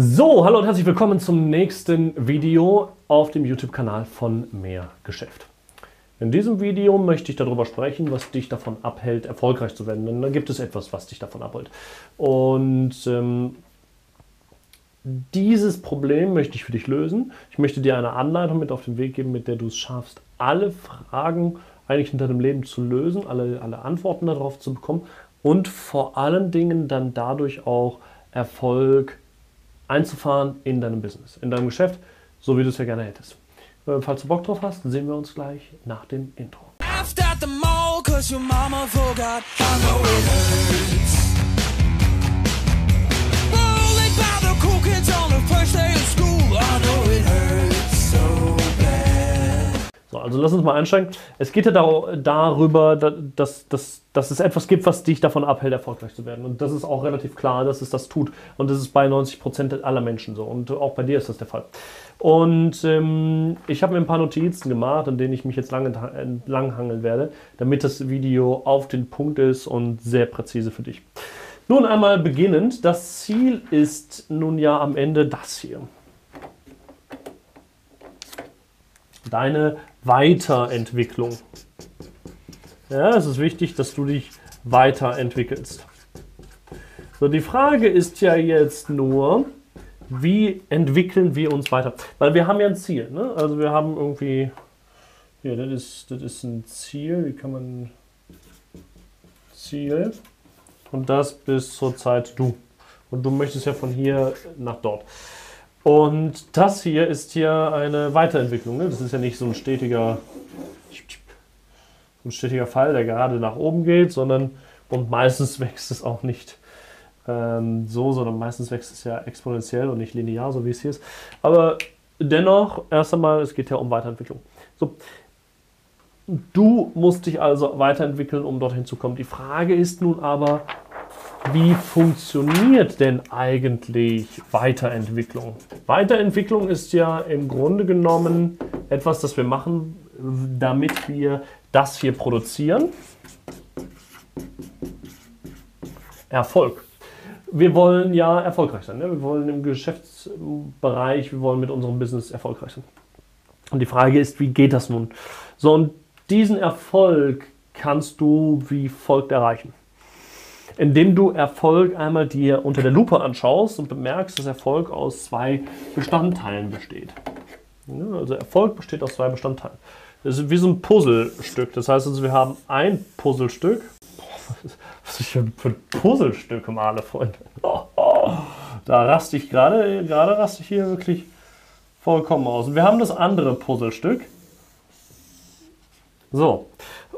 So, hallo und herzlich willkommen zum nächsten Video auf dem YouTube-Kanal von Mehr Geschäft. In diesem Video möchte ich darüber sprechen, was dich davon abhält, erfolgreich zu werden. Denn da gibt es etwas, was dich davon abhält. Und ähm, dieses Problem möchte ich für dich lösen. Ich möchte dir eine Anleitung mit auf den Weg geben, mit der du es schaffst, alle Fragen eigentlich in deinem Leben zu lösen, alle, alle Antworten darauf zu bekommen und vor allen Dingen dann dadurch auch Erfolg einzufahren in deinem Business, in deinem Geschäft, so wie du es ja gerne hättest. Äh, falls du Bock drauf hast, sehen wir uns gleich nach dem Intro. Also lass uns mal einsteigen. Es geht ja darüber, dass, dass, dass es etwas gibt, was dich davon abhält, erfolgreich zu werden. Und das ist auch relativ klar, dass es das tut. Und das ist bei 90 Prozent aller Menschen so. Und auch bei dir ist das der Fall. Und ähm, ich habe mir ein paar Notizen gemacht, an denen ich mich jetzt lang entlanghangeln werde, damit das Video auf den Punkt ist und sehr präzise für dich. Nun einmal beginnend, das Ziel ist nun ja am Ende das hier. Deine Weiterentwicklung. Ja, es ist wichtig, dass du dich weiterentwickelst. So, die Frage ist ja jetzt nur, wie entwickeln wir uns weiter? Weil wir haben ja ein Ziel. Ne? Also wir haben irgendwie, hier, das ist, das ist ein Ziel. Wie kann man Ziel? Und das bis zur Zeit du. Und du möchtest ja von hier nach dort. Und das hier ist hier eine Weiterentwicklung. Ne? Das ist ja nicht so ein stetiger, ein stetiger Fall, der gerade nach oben geht, sondern und meistens wächst es auch nicht ähm, so, sondern meistens wächst es ja exponentiell und nicht linear, so wie es hier ist. Aber dennoch, erst einmal, es geht ja um Weiterentwicklung. So, du musst dich also weiterentwickeln, um dorthin zu kommen. Die Frage ist nun aber, wie funktioniert denn eigentlich Weiterentwicklung? Weiterentwicklung ist ja im Grunde genommen etwas, das wir machen, damit wir das hier produzieren. Erfolg. Wir wollen ja erfolgreich sein. Ne? Wir wollen im Geschäftsbereich, wir wollen mit unserem Business erfolgreich sein. Und die Frage ist, wie geht das nun? So, und diesen Erfolg kannst du wie folgt erreichen indem du Erfolg einmal dir unter der Lupe anschaust und bemerkst, dass Erfolg aus zwei Bestandteilen besteht. Also Erfolg besteht aus zwei Bestandteilen. Das ist wie so ein Puzzlestück. Das heißt also, wir haben ein Puzzlestück. Was ich für, für Puzzlestücke male, Freunde. Da raste ich gerade, gerade raste ich hier wirklich vollkommen aus. Und wir haben das andere Puzzlestück. So.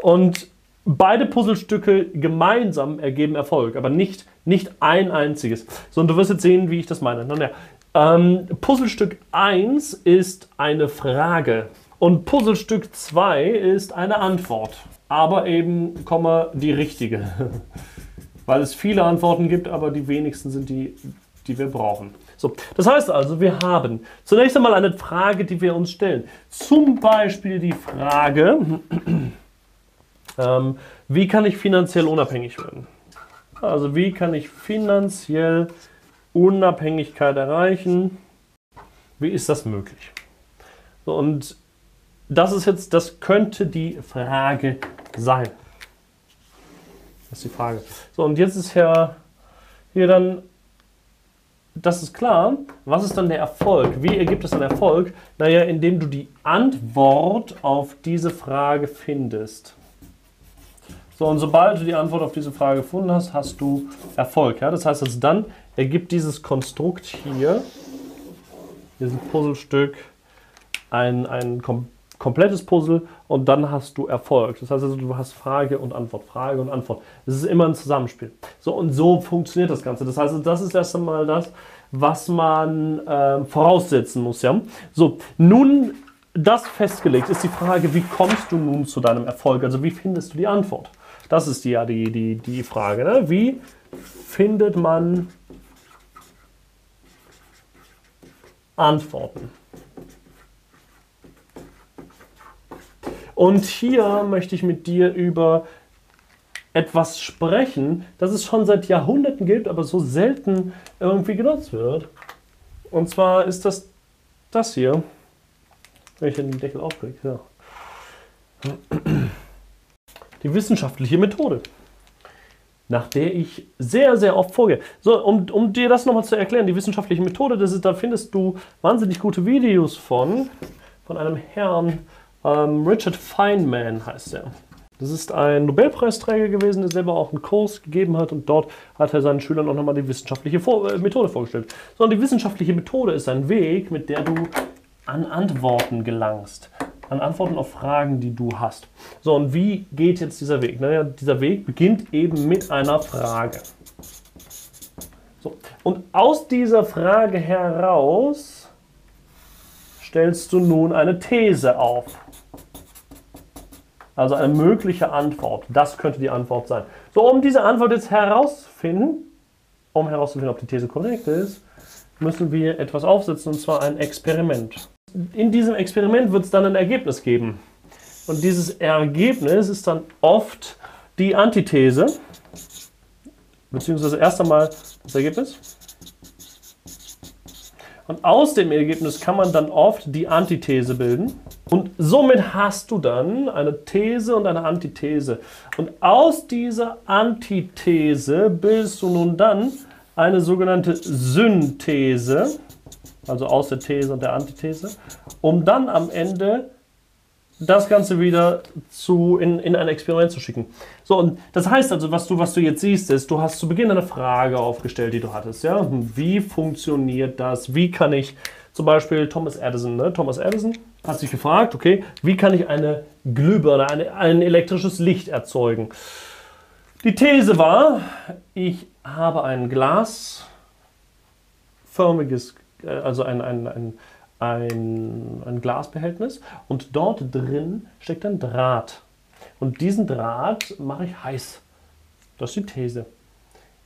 Und beide Puzzlestücke gemeinsam ergeben Erfolg, aber nicht, nicht ein einziges. So, und du wirst jetzt sehen, wie ich das meine. Nun ja, ähm, Puzzlestück 1 ist eine Frage und Puzzlestück 2 ist eine Antwort. Aber eben, Komma, die richtige. Weil es viele Antworten gibt, aber die wenigsten sind die, die wir brauchen. So, das heißt also, wir haben zunächst einmal eine Frage, die wir uns stellen. Zum Beispiel die Frage, ähm, wie kann ich finanziell unabhängig werden? Also wie kann ich finanziell Unabhängigkeit erreichen? Wie ist das möglich? So, und das ist jetzt, das könnte die Frage sein. Das ist die Frage. So, und jetzt ist ja hier dann, das ist klar. Was ist dann der Erfolg? Wie ergibt es dann Erfolg? Naja, indem du die Antwort auf diese Frage findest. So, und sobald du die Antwort auf diese Frage gefunden hast, hast du Erfolg. Ja? Das heißt, also dann ergibt dieses Konstrukt hier, dieses Puzzlestück, ein, ein kom komplettes Puzzle und dann hast du Erfolg. Das heißt also, du hast Frage und Antwort, Frage und Antwort. Das ist immer ein Zusammenspiel. So, und so funktioniert das Ganze. Das heißt, also, das ist erst einmal das, was man äh, voraussetzen muss. Ja? So, nun das festgelegt ist die Frage, wie kommst du nun zu deinem Erfolg? Also wie findest du die Antwort? Das ist ja die, die, die Frage. Ne? Wie findet man Antworten? Und hier möchte ich mit dir über etwas sprechen, das es schon seit Jahrhunderten gibt, aber so selten irgendwie genutzt wird. Und zwar ist das das hier. Wenn ich den Deckel aufkriege, ja. Die wissenschaftliche Methode, nach der ich sehr, sehr oft vorgehe. So, um, um dir das nochmal zu erklären, die wissenschaftliche Methode, das ist, da findest du wahnsinnig gute Videos von, von einem Herrn, ähm, Richard Feynman heißt er. Das ist ein Nobelpreisträger gewesen, der selber auch einen Kurs gegeben hat und dort hat er seinen Schülern auch nochmal die wissenschaftliche Vor äh, Methode vorgestellt. Sondern die wissenschaftliche Methode ist ein Weg, mit der du an Antworten gelangst. An Antworten auf Fragen, die du hast. So, und wie geht jetzt dieser Weg? Naja, dieser Weg beginnt eben mit einer Frage. So, und aus dieser Frage heraus stellst du nun eine These auf. Also eine mögliche Antwort. Das könnte die Antwort sein. So, um diese Antwort jetzt herauszufinden, um herauszufinden, ob die These korrekt ist, müssen wir etwas aufsetzen, und zwar ein Experiment. In diesem Experiment wird es dann ein Ergebnis geben. Und dieses Ergebnis ist dann oft die Antithese, beziehungsweise erst einmal das Ergebnis. Und aus dem Ergebnis kann man dann oft die Antithese bilden. Und somit hast du dann eine These und eine Antithese. Und aus dieser Antithese bildest du nun dann eine sogenannte Synthese, also aus der These und der Antithese, um dann am Ende das Ganze wieder zu, in, in ein Experiment zu schicken. So, und das heißt also, was du, was du jetzt siehst, ist, du hast zu Beginn eine Frage aufgestellt, die du hattest. Ja? Wie funktioniert das? Wie kann ich zum Beispiel Thomas Edison, ne? Thomas Edison hat sich gefragt, okay, wie kann ich eine Glühbirne, eine, ein elektrisches Licht erzeugen? Die These war, ich habe ein glasförmiges, also ein, ein, ein, ein, ein Glasbehältnis und dort drin steckt ein Draht. Und diesen Draht mache ich heiß. Das ist die These.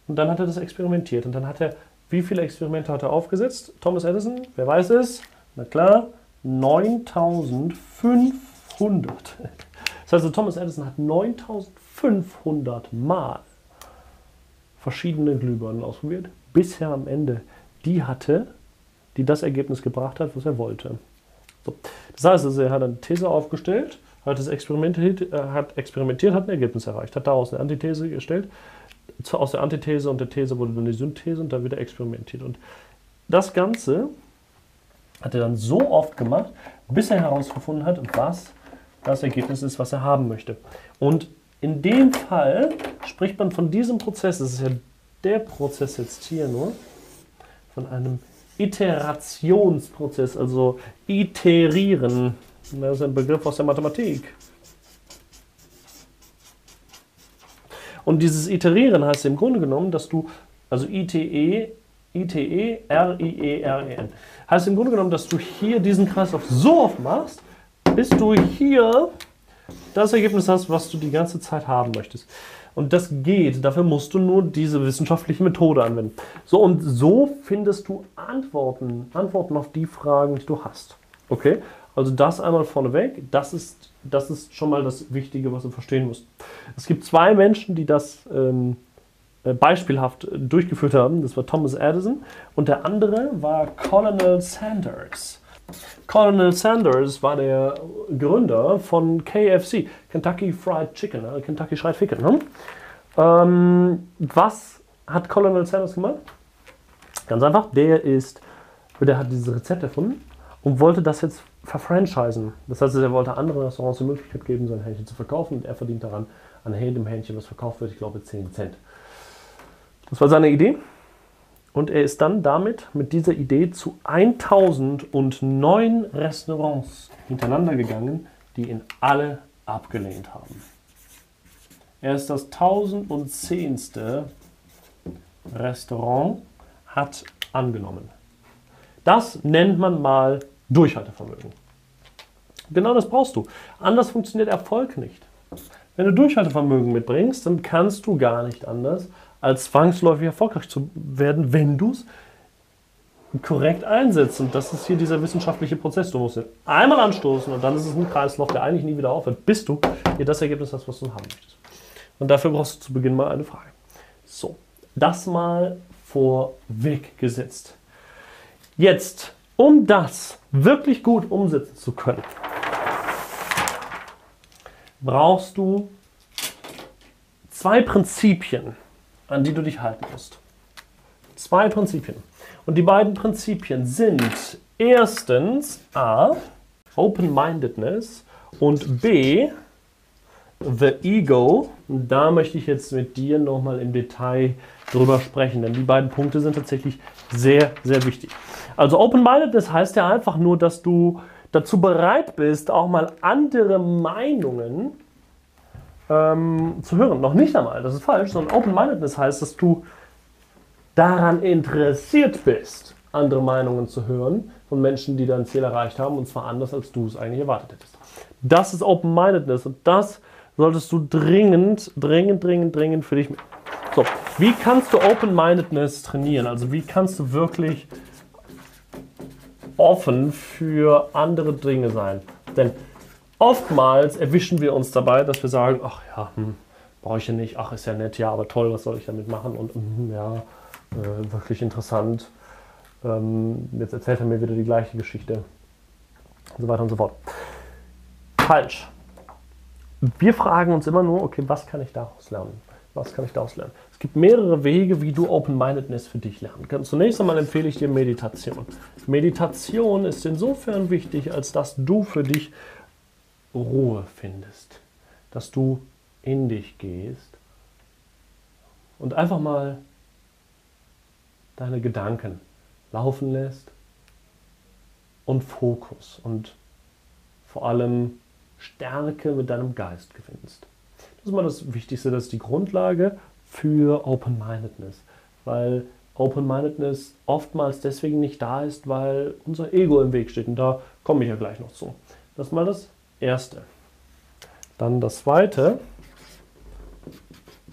Und dann hat er das experimentiert und dann hat er wie viele Experimente hat er aufgesetzt? Thomas Edison, wer weiß es? Na klar, 9500. Das heißt, also, Thomas Edison hat 9500 Mal verschiedene Glühbirnen ausprobiert, bis er am Ende die hatte, die das Ergebnis gebracht hat, was er wollte. So. Das heißt, also, er hat eine These aufgestellt, hat, das experimentiert, äh, hat experimentiert, hat ein Ergebnis erreicht, hat daraus eine Antithese gestellt, aus der Antithese und der These wurde dann die Synthese und dann wieder experimentiert. Und das Ganze hat er dann so oft gemacht, bis er herausgefunden hat, was das Ergebnis ist, was er haben möchte. Und in dem Fall spricht man von diesem Prozess, das ist ja der Prozess jetzt hier nur, von einem Iterationsprozess, also iterieren. Das ist ein Begriff aus der Mathematik. Und dieses Iterieren heißt im Grunde genommen, dass du, also ITE, ITE, R-I-E-R-E-N, heißt im Grunde genommen, dass du hier diesen Kreislauf so oft machst, bis du hier das Ergebnis hast, was du die ganze Zeit haben möchtest. Und das geht, dafür musst du nur diese wissenschaftliche Methode anwenden. So und so findest du Antworten, Antworten auf die Fragen, die du hast. Okay? Also das einmal vorneweg, das ist, das ist schon mal das Wichtige, was du verstehen musst. Es gibt zwei Menschen, die das ähm, äh, beispielhaft durchgeführt haben. Das war Thomas Edison und der andere war Colonel Sanders. Colonel Sanders war der Gründer von KFC, Kentucky Fried Chicken, äh, Kentucky Fried Chicken. Ne? Ähm, was hat Colonel Sanders gemacht? Ganz einfach, der ist, der hat dieses Rezept erfunden und wollte das jetzt verfranchisen. Das heißt, er wollte anderen Restaurants die Möglichkeit geben, sein Hähnchen zu verkaufen und er verdient daran an jedem Hähnchen, was verkauft wird, ich glaube 10 Cent. Das war seine Idee. Und er ist dann damit, mit dieser Idee, zu 1009 Restaurants hintereinander gegangen, die ihn alle abgelehnt haben. Er ist das 1010. Restaurant, hat angenommen. Das nennt man mal Durchhaltevermögen. Genau das brauchst du. Anders funktioniert Erfolg nicht. Wenn du Durchhaltevermögen mitbringst, dann kannst du gar nicht anders, als zwangsläufig erfolgreich zu werden, wenn du es korrekt einsetzt. Und das ist hier dieser wissenschaftliche Prozess. Du musst ihn einmal anstoßen und dann ist es ein Kreislauf, der eigentlich nie wieder aufhört, bis du dir das Ergebnis hast, was du haben möchtest. Und dafür brauchst du zu Beginn mal eine Frage. So, das mal vorweg gesetzt. Jetzt, um das wirklich gut umsetzen zu können, brauchst du zwei Prinzipien, an die du dich halten musst. Zwei Prinzipien. Und die beiden Prinzipien sind erstens A, Open-Mindedness und B, The Ego. Da möchte ich jetzt mit dir nochmal im Detail drüber sprechen, denn die beiden Punkte sind tatsächlich sehr, sehr wichtig. Also Open-Mindedness heißt ja einfach nur, dass du dazu bereit bist, auch mal andere Meinungen ähm, zu hören. Noch nicht einmal, das ist falsch, sondern Open-Mindedness heißt, dass du daran interessiert bist, andere Meinungen zu hören von Menschen, die dein Ziel erreicht haben, und zwar anders, als du es eigentlich erwartet hättest. Das ist Open-Mindedness und das solltest du dringend, dringend, dringend, dringend für dich. So, wie kannst du Open-Mindedness trainieren? Also wie kannst du wirklich offen für andere Dinge sein? Denn oftmals erwischen wir uns dabei, dass wir sagen, ach ja, hm, brauche ich ja nicht, ach ist ja nett, ja, aber toll, was soll ich damit machen? Und hm, ja, äh, wirklich interessant. Ähm, jetzt erzählt er mir wieder die gleiche Geschichte. Und so weiter und so fort. Falsch. Wir fragen uns immer nur, okay, was kann ich daraus lernen? Was kann ich daraus lernen? Es gibt mehrere Wege, wie du Open-Mindedness für dich lernen kannst. Zunächst einmal empfehle ich dir Meditation. Meditation ist insofern wichtig, als dass du für dich Ruhe findest. Dass du in dich gehst und einfach mal deine Gedanken laufen lässt und Fokus und vor allem Stärke mit deinem Geist gewinnst. Das ist mal das Wichtigste, das ist die Grundlage für Open-Mindedness, weil Open-Mindedness oftmals deswegen nicht da ist, weil unser Ego im Weg steht und da komme ich ja gleich noch zu. Das ist mal das Erste. Dann das Zweite,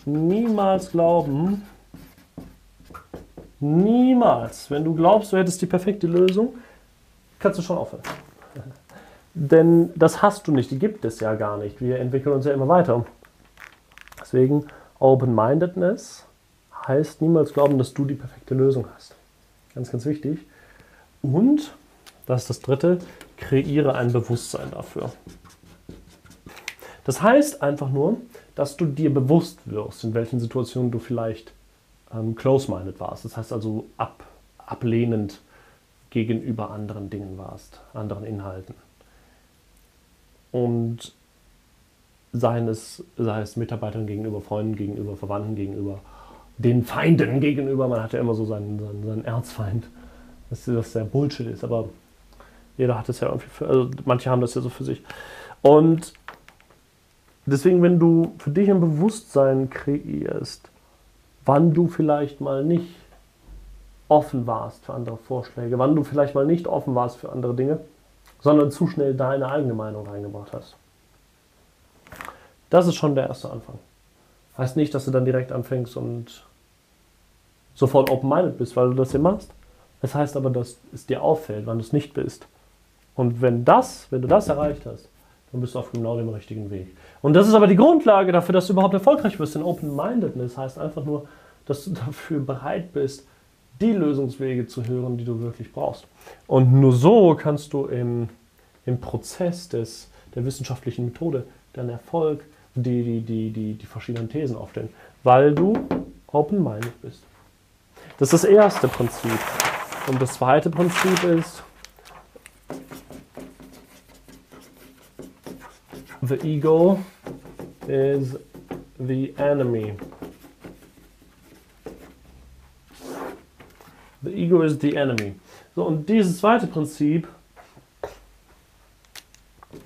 niemals glauben, Niemals. Wenn du glaubst, du hättest die perfekte Lösung, kannst du schon aufhören. Denn das hast du nicht, die gibt es ja gar nicht. Wir entwickeln uns ja immer weiter. Deswegen Open-Mindedness heißt niemals glauben, dass du die perfekte Lösung hast. Ganz, ganz wichtig. Und, das ist das Dritte, kreiere ein Bewusstsein dafür. Das heißt einfach nur, dass du dir bewusst wirst, in welchen Situationen du vielleicht ähm, close-minded warst. Das heißt also ab, ablehnend gegenüber anderen Dingen warst, anderen Inhalten. Und seien es, sei es Mitarbeitern gegenüber, Freunden gegenüber, Verwandten gegenüber, den Feinden gegenüber. Man hat ja immer so seinen, seinen, seinen Erzfeind, dass das sehr Bullshit ist, aber jeder hat es ja irgendwie für, also manche haben das ja so für sich. Und deswegen, wenn du für dich ein Bewusstsein kreierst, wann du vielleicht mal nicht offen warst für andere Vorschläge, wann du vielleicht mal nicht offen warst für andere Dinge, sondern zu schnell deine eigene Meinung reingebracht hast. Das ist schon der erste Anfang. Heißt nicht, dass du dann direkt anfängst und sofort open-minded bist, weil du das hier machst. Es heißt aber, dass es dir auffällt, wann du es nicht bist. Und wenn das, wenn du das erreicht hast, dann bist du auf genau dem richtigen Weg. Und das ist aber die Grundlage dafür, dass du überhaupt erfolgreich wirst. Denn Open-Mindedness heißt einfach nur, dass du dafür bereit bist, die Lösungswege zu hören, die du wirklich brauchst. Und nur so kannst du im, im Prozess des, der wissenschaftlichen Methode deinen Erfolg, die, die, die, die, die verschiedenen Thesen aufstellen, weil du open-minded bist. Das ist das erste Prinzip. Und das zweite Prinzip ist, the ego is the enemy. The ego is the enemy. So, und dieses zweite Prinzip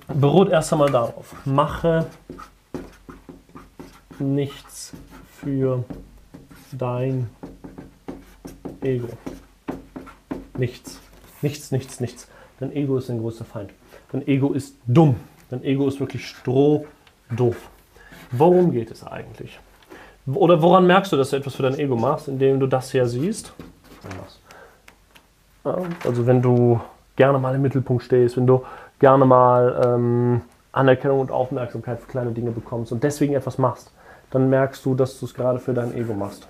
beruht erst einmal darauf. Mache nichts für dein Ego. Nichts. Nichts, nichts, nichts. Dein Ego ist dein größter Feind. Dein Ego ist dumm. Dein Ego ist wirklich strohdoof. Worum geht es eigentlich? Oder woran merkst du, dass du etwas für dein Ego machst, indem du das hier siehst? Also wenn du gerne mal im Mittelpunkt stehst, wenn du gerne mal ähm, Anerkennung und Aufmerksamkeit für kleine Dinge bekommst und deswegen etwas machst, dann merkst du, dass du es gerade für dein Ego machst.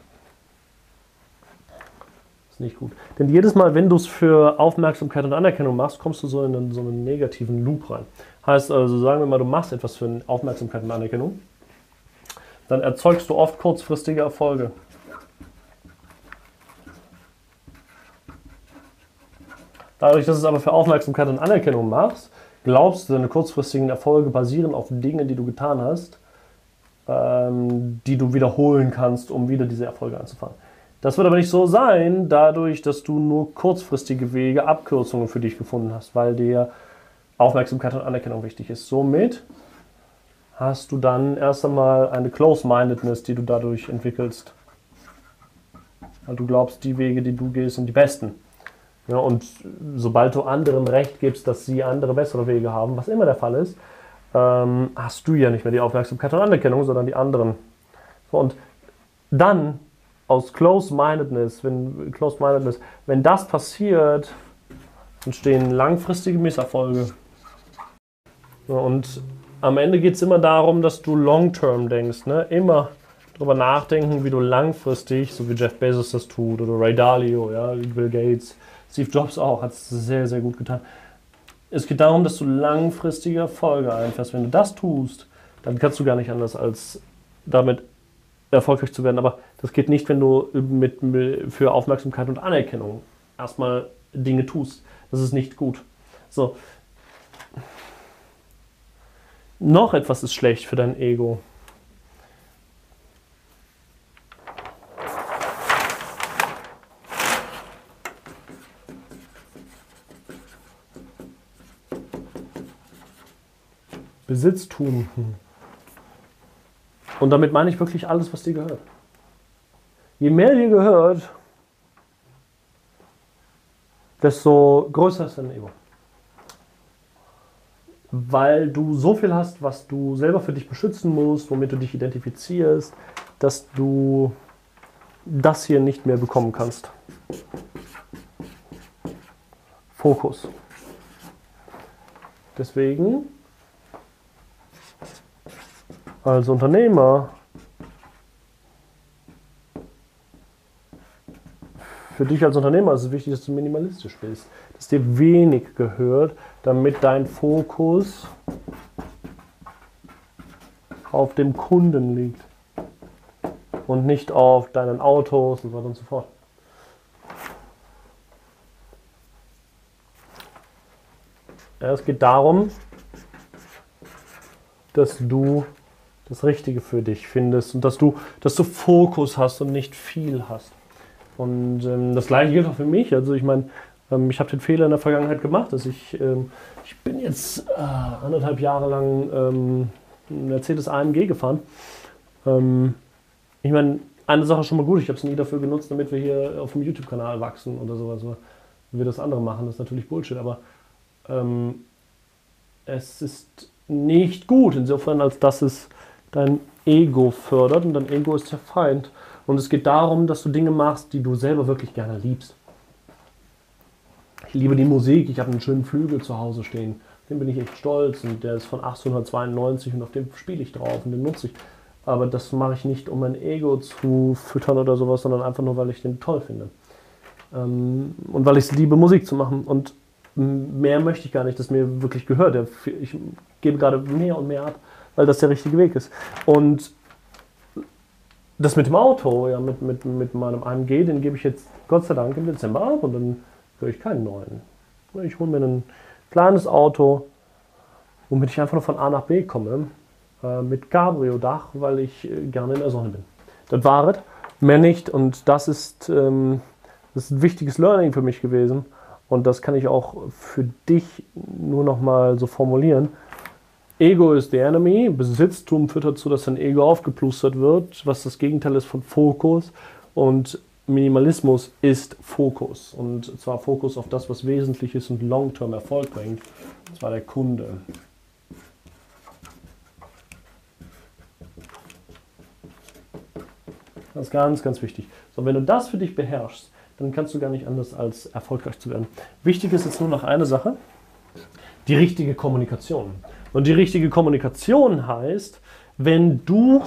Das ist nicht gut. Denn jedes Mal, wenn du es für Aufmerksamkeit und Anerkennung machst, kommst du so in so einen negativen Loop rein. Heißt also, sagen wir mal, du machst etwas für Aufmerksamkeit und Anerkennung, dann erzeugst du oft kurzfristige Erfolge. Dadurch, dass du es aber für Aufmerksamkeit und Anerkennung machst, glaubst du, deine kurzfristigen Erfolge basieren auf Dingen, die du getan hast, ähm, die du wiederholen kannst, um wieder diese Erfolge anzufangen. Das wird aber nicht so sein, dadurch, dass du nur kurzfristige Wege, Abkürzungen für dich gefunden hast, weil dir Aufmerksamkeit und Anerkennung wichtig ist. Somit hast du dann erst einmal eine Close-Mindedness, die du dadurch entwickelst. Weil du glaubst, die Wege, die du gehst, sind die besten. Ja, und sobald du anderen Recht gibst, dass sie andere bessere Wege haben, was immer der Fall ist, ähm, hast du ja nicht mehr die Aufmerksamkeit und Anerkennung, sondern die anderen. So, und dann aus Close-Mindedness, wenn, Close wenn das passiert, entstehen langfristige Misserfolge. Und am Ende geht es immer darum, dass du long-term denkst. Ne? Immer darüber nachdenken, wie du langfristig, so wie Jeff Bezos das tut oder Ray Dalio, ja, Bill Gates, Steve Jobs auch, hat es sehr, sehr gut getan. Es geht darum, dass du langfristige Erfolge einfährst. Wenn du das tust, dann kannst du gar nicht anders als damit erfolgreich zu werden. Aber das geht nicht, wenn du mit, für Aufmerksamkeit und Anerkennung erstmal Dinge tust. Das ist nicht gut. So. Noch etwas ist schlecht für dein Ego. Besitztum. Und damit meine ich wirklich alles, was dir gehört. Je mehr dir gehört, desto größer ist dein Ego. Weil du so viel hast, was du selber für dich beschützen musst, womit du dich identifizierst, dass du das hier nicht mehr bekommen kannst. Fokus. Deswegen als Unternehmer für dich als Unternehmer ist es wichtig, dass du minimalistisch bist, dass dir wenig gehört, damit dein Fokus auf dem Kunden liegt und nicht auf deinen Autos und so weiter und so fort. Ja, es geht darum, dass du das Richtige für dich findest und dass du, dass du Fokus hast und nicht viel hast. Und ähm, das gleiche gilt auch für mich. Also ich meine, ähm, ich habe den Fehler in der Vergangenheit gemacht, dass ich, ähm, ich bin jetzt äh, anderthalb Jahre lang ähm, Mercedes AMG gefahren. Ähm, ich meine, eine Sache ist schon mal gut, ich habe es nie dafür genutzt, damit wir hier auf dem YouTube-Kanal wachsen oder sowas. Wie wir das andere machen, das ist natürlich Bullshit, aber ähm, es ist nicht gut, insofern als dass es dein Ego fördert und dein Ego ist der Feind. Und es geht darum, dass du Dinge machst, die du selber wirklich gerne liebst. Ich liebe die Musik, ich habe einen schönen Flügel zu Hause stehen. Den bin ich echt stolz und der ist von 1892 und auf dem spiele ich drauf und den nutze ich. Aber das mache ich nicht, um mein Ego zu füttern oder sowas, sondern einfach nur, weil ich den toll finde. Ähm, und weil ich es liebe, Musik zu machen. Und mehr möchte ich gar nicht, dass mir wirklich gehört. Ich gebe gerade mehr und mehr ab weil das der richtige Weg ist. Und das mit dem Auto, ja, mit, mit, mit meinem AMG, den gebe ich jetzt Gott sei Dank im Dezember ab und dann höre ich keinen neuen. Ich hole mir ein kleines Auto, womit ich einfach nur von A nach B komme, äh, mit Cabrio-Dach, weil ich äh, gerne in der Sonne bin. Das war es, mehr nicht und das ist, ähm, das ist ein wichtiges Learning für mich gewesen und das kann ich auch für dich nur noch mal so formulieren. Ego ist the enemy. Besitztum führt dazu, dass dein Ego aufgeplustert wird, was das Gegenteil ist von Fokus. Und Minimalismus ist Fokus. Und zwar Fokus auf das, was wesentlich ist und long-term Erfolg bringt. Und zwar der Kunde. Das ist ganz, ganz wichtig. So, wenn du das für dich beherrschst, dann kannst du gar nicht anders als erfolgreich zu werden. Wichtig ist jetzt nur noch eine Sache: die richtige Kommunikation. Und die richtige Kommunikation heißt, wenn du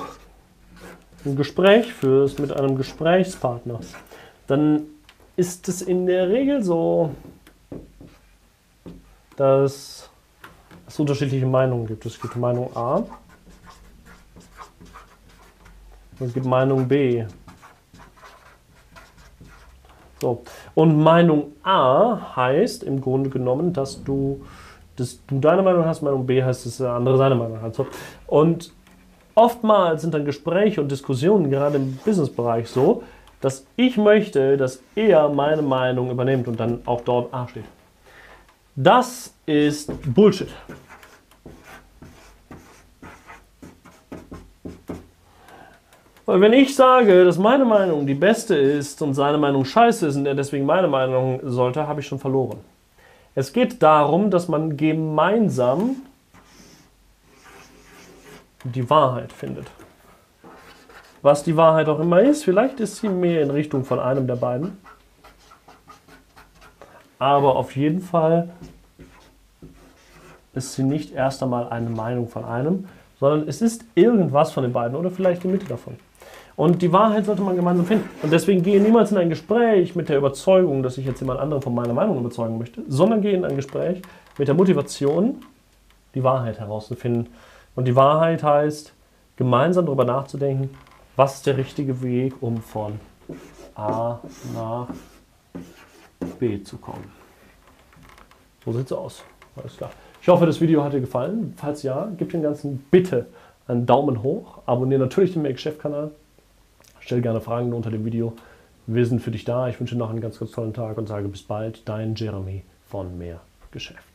ein Gespräch führst mit einem Gesprächspartner, dann ist es in der Regel so, dass es unterschiedliche Meinungen gibt. Es gibt Meinung A und es gibt Meinung B. So. Und Meinung A heißt im Grunde genommen, dass du, dass du deine Meinung hast, Meinung B heißt, dass der andere seine Meinung hat. Und oftmals sind dann Gespräche und Diskussionen, gerade im Businessbereich, so, dass ich möchte, dass er meine Meinung übernimmt und dann auch dort A steht. Das ist Bullshit. Weil wenn ich sage, dass meine Meinung die beste ist und seine Meinung scheiße ist und er deswegen meine Meinung sollte, habe ich schon verloren. Es geht darum, dass man gemeinsam die Wahrheit findet. Was die Wahrheit auch immer ist, vielleicht ist sie mehr in Richtung von einem der beiden. Aber auf jeden Fall ist sie nicht erst einmal eine Meinung von einem, sondern es ist irgendwas von den beiden oder vielleicht die Mitte davon. Und die Wahrheit sollte man gemeinsam finden. Und deswegen gehe niemals in ein Gespräch mit der Überzeugung, dass ich jetzt jemand anderen von meiner Meinung überzeugen möchte, sondern gehe in ein Gespräch mit der Motivation, die Wahrheit herauszufinden. Und die Wahrheit heißt, gemeinsam darüber nachzudenken, was ist der richtige Weg, um von A nach B zu kommen. So sieht es aus. Alles klar. Ich hoffe, das Video hat dir gefallen. Falls ja, gib dem Ganzen bitte einen Daumen hoch. Abonniere natürlich den Make-Chef-Kanal. Stell gerne Fragen unter dem Video. Wir sind für dich da. Ich wünsche noch einen ganz, ganz tollen Tag und sage bis bald. Dein Jeremy von Mehr Geschäft.